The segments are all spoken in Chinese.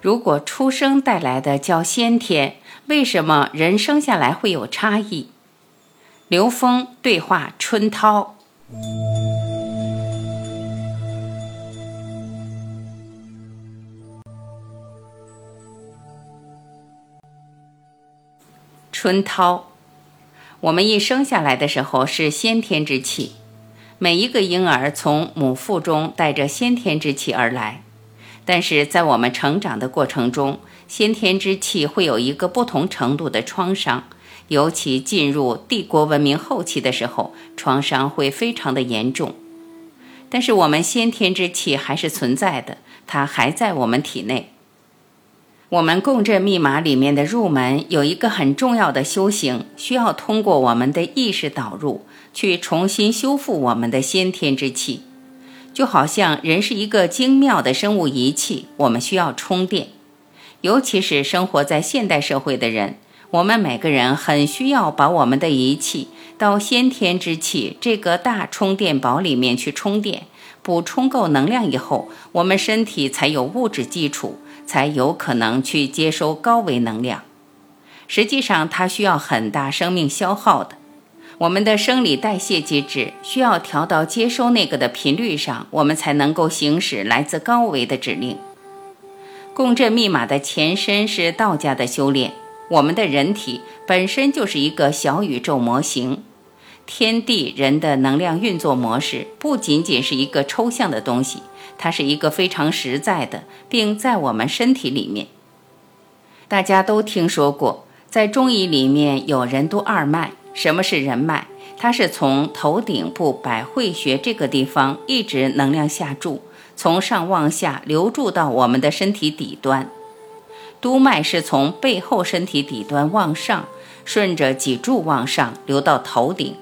如果出生带来的叫先天，为什么人生下来会有差异？刘峰对话春涛。春涛，我们一生下来的时候是先天之气，每一个婴儿从母腹中带着先天之气而来。但是在我们成长的过程中，先天之气会有一个不同程度的创伤，尤其进入帝国文明后期的时候，创伤会非常的严重。但是我们先天之气还是存在的，它还在我们体内。我们共振密码里面的入门有一个很重要的修行，需要通过我们的意识导入，去重新修复我们的先天之气。就好像人是一个精妙的生物仪器，我们需要充电。尤其是生活在现代社会的人，我们每个人很需要把我们的仪器到先天之气这个大充电宝里面去充电，补充够能量以后，我们身体才有物质基础，才有可能去接收高维能量。实际上，它需要很大生命消耗的。我们的生理代谢机制需要调到接收那个的频率上，我们才能够行使来自高维的指令。共振密码的前身是道家的修炼。我们的人体本身就是一个小宇宙模型，天地人的能量运作模式不仅仅是一个抽象的东西，它是一个非常实在的，并在我们身体里面。大家都听说过，在中医里面有任督二脉。什么是人脉？它是从头顶部百会穴这个地方一直能量下注，从上往下流注到我们的身体底端。督脉是从背后身体底端往上，顺着脊柱往上流到头顶。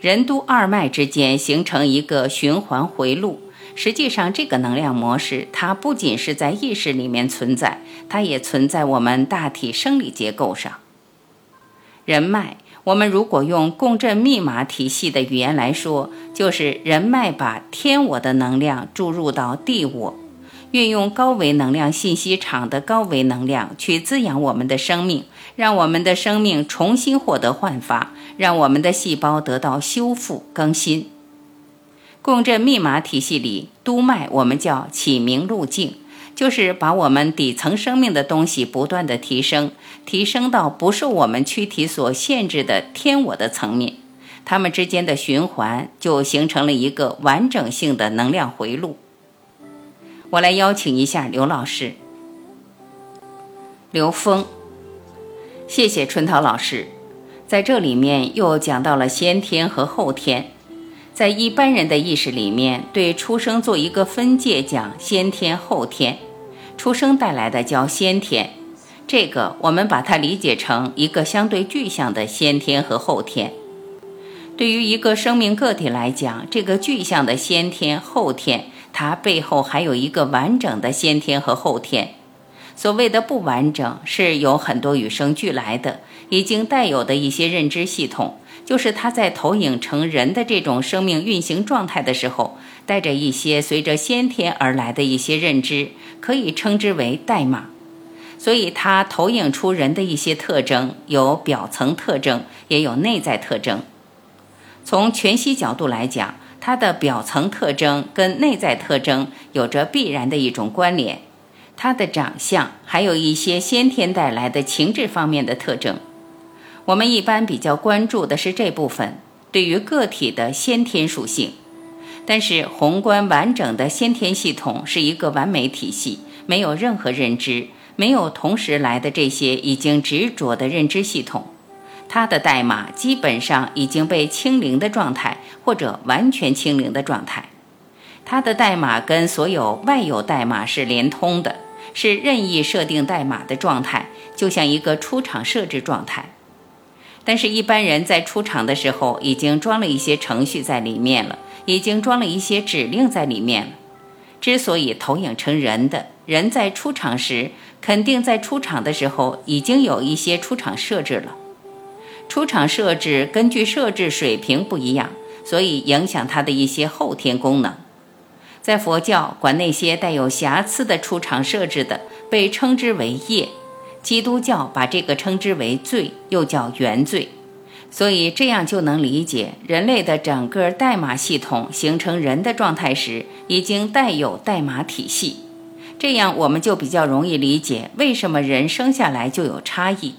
任督二脉之间形成一个循环回路。实际上，这个能量模式它不仅是在意识里面存在，它也存在我们大体生理结构上。人脉。我们如果用共振密码体系的语言来说，就是人脉把天我的能量注入到地我，运用高维能量信息场的高维能量去滋养我们的生命，让我们的生命重新获得焕发，让我们的细胞得到修复更新。共振密码体系里，督脉我们叫启明路径。就是把我们底层生命的东西不断的提升，提升到不受我们躯体所限制的天我的层面，它们之间的循环就形成了一个完整性的能量回路。我来邀请一下刘老师，刘峰，谢谢春涛老师，在这里面又讲到了先天和后天，在一般人的意识里面，对出生做一个分界，讲先天后天。出生带来的叫先天，这个我们把它理解成一个相对具象的先天和后天。对于一个生命个体来讲，这个具象的先天后天，它背后还有一个完整的先天和后天。所谓的不完整，是有很多与生俱来的，已经带有的一些认知系统，就是它在投影成人的这种生命运行状态的时候。带着一些随着先天而来的一些认知，可以称之为代码。所以它投影出人的一些特征，有表层特征，也有内在特征。从全息角度来讲，它的表层特征跟内在特征有着必然的一种关联。它的长相还有一些先天带来的情志方面的特征。我们一般比较关注的是这部分，对于个体的先天属性。但是，宏观完整的先天系统是一个完美体系，没有任何认知，没有同时来的这些已经执着的认知系统，它的代码基本上已经被清零的状态，或者完全清零的状态。它的代码跟所有外有代码是连通的，是任意设定代码的状态，就像一个出厂设置状态。但是，一般人在出厂的时候已经装了一些程序在里面了，已经装了一些指令在里面了。之所以投影成人的人在出厂时，肯定在出厂的时候已经有一些出厂设置了。出厂设置根据设置水平不一样，所以影响它的一些后天功能。在佛教，管那些带有瑕疵的出厂设置的，被称之为业。基督教把这个称之为罪，又叫原罪，所以这样就能理解人类的整个代码系统形成人的状态时，已经带有代码体系。这样我们就比较容易理解为什么人生下来就有差异。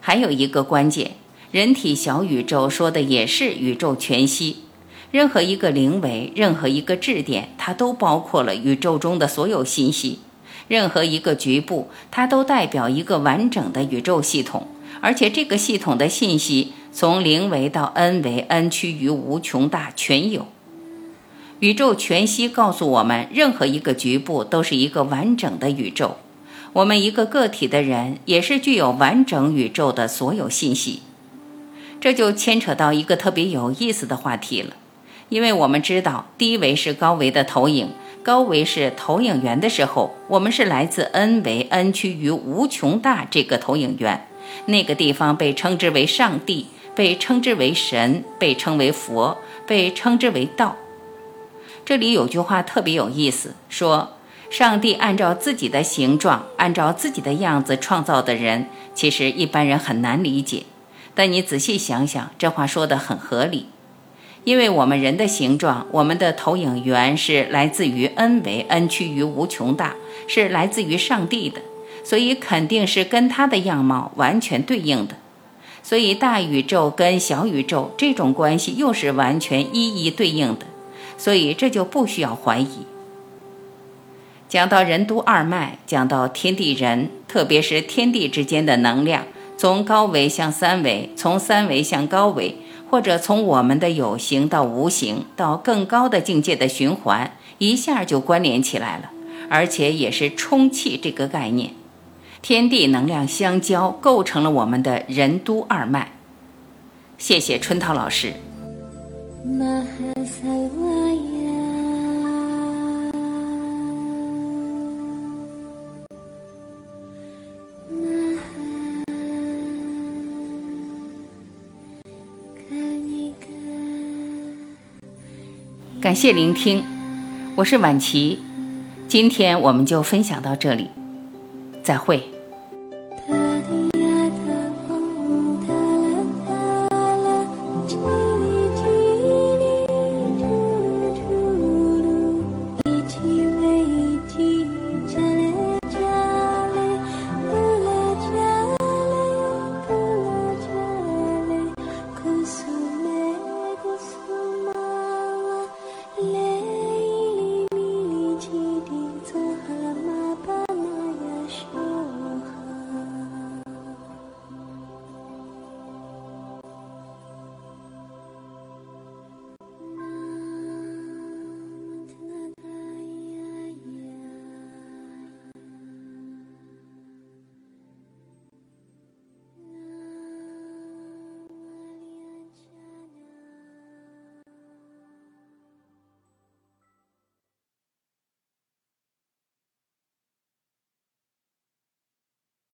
还有一个关键，人体小宇宙说的也是宇宙全息，任何一个灵维，任何一个质点，它都包括了宇宙中的所有信息。任何一个局部，它都代表一个完整的宇宙系统，而且这个系统的信息从零维到 n 维，n 趋于无穷大，全有。宇宙全息告诉我们，任何一个局部都是一个完整的宇宙。我们一个个体的人也是具有完整宇宙的所有信息。这就牵扯到一个特别有意思的话题了，因为我们知道低维是高维的投影。高维是投影源的时候，我们是来自 n 维 n 趋于无穷大这个投影源，那个地方被称之为上帝，被称之为神，被称为佛，被称之为道。这里有句话特别有意思，说上帝按照自己的形状，按照自己的样子创造的人，其实一般人很难理解。但你仔细想想，这话说的很合理。因为我们人的形状，我们的投影源是来自于 n 维 n 趋于无穷大，是来自于上帝的，所以肯定是跟它的样貌完全对应的。所以大宇宙跟小宇宙这种关系又是完全一一对应的，所以这就不需要怀疑。讲到任督二脉，讲到天地人，特别是天地之间的能量，从高维向三维，从三维向高维。或者从我们的有形到无形，到更高的境界的循环，一下就关联起来了，而且也是充气这个概念，天地能量相交，构成了我们的任督二脉。谢谢春涛老师。感谢聆听，我是晚琪，今天我们就分享到这里，再会。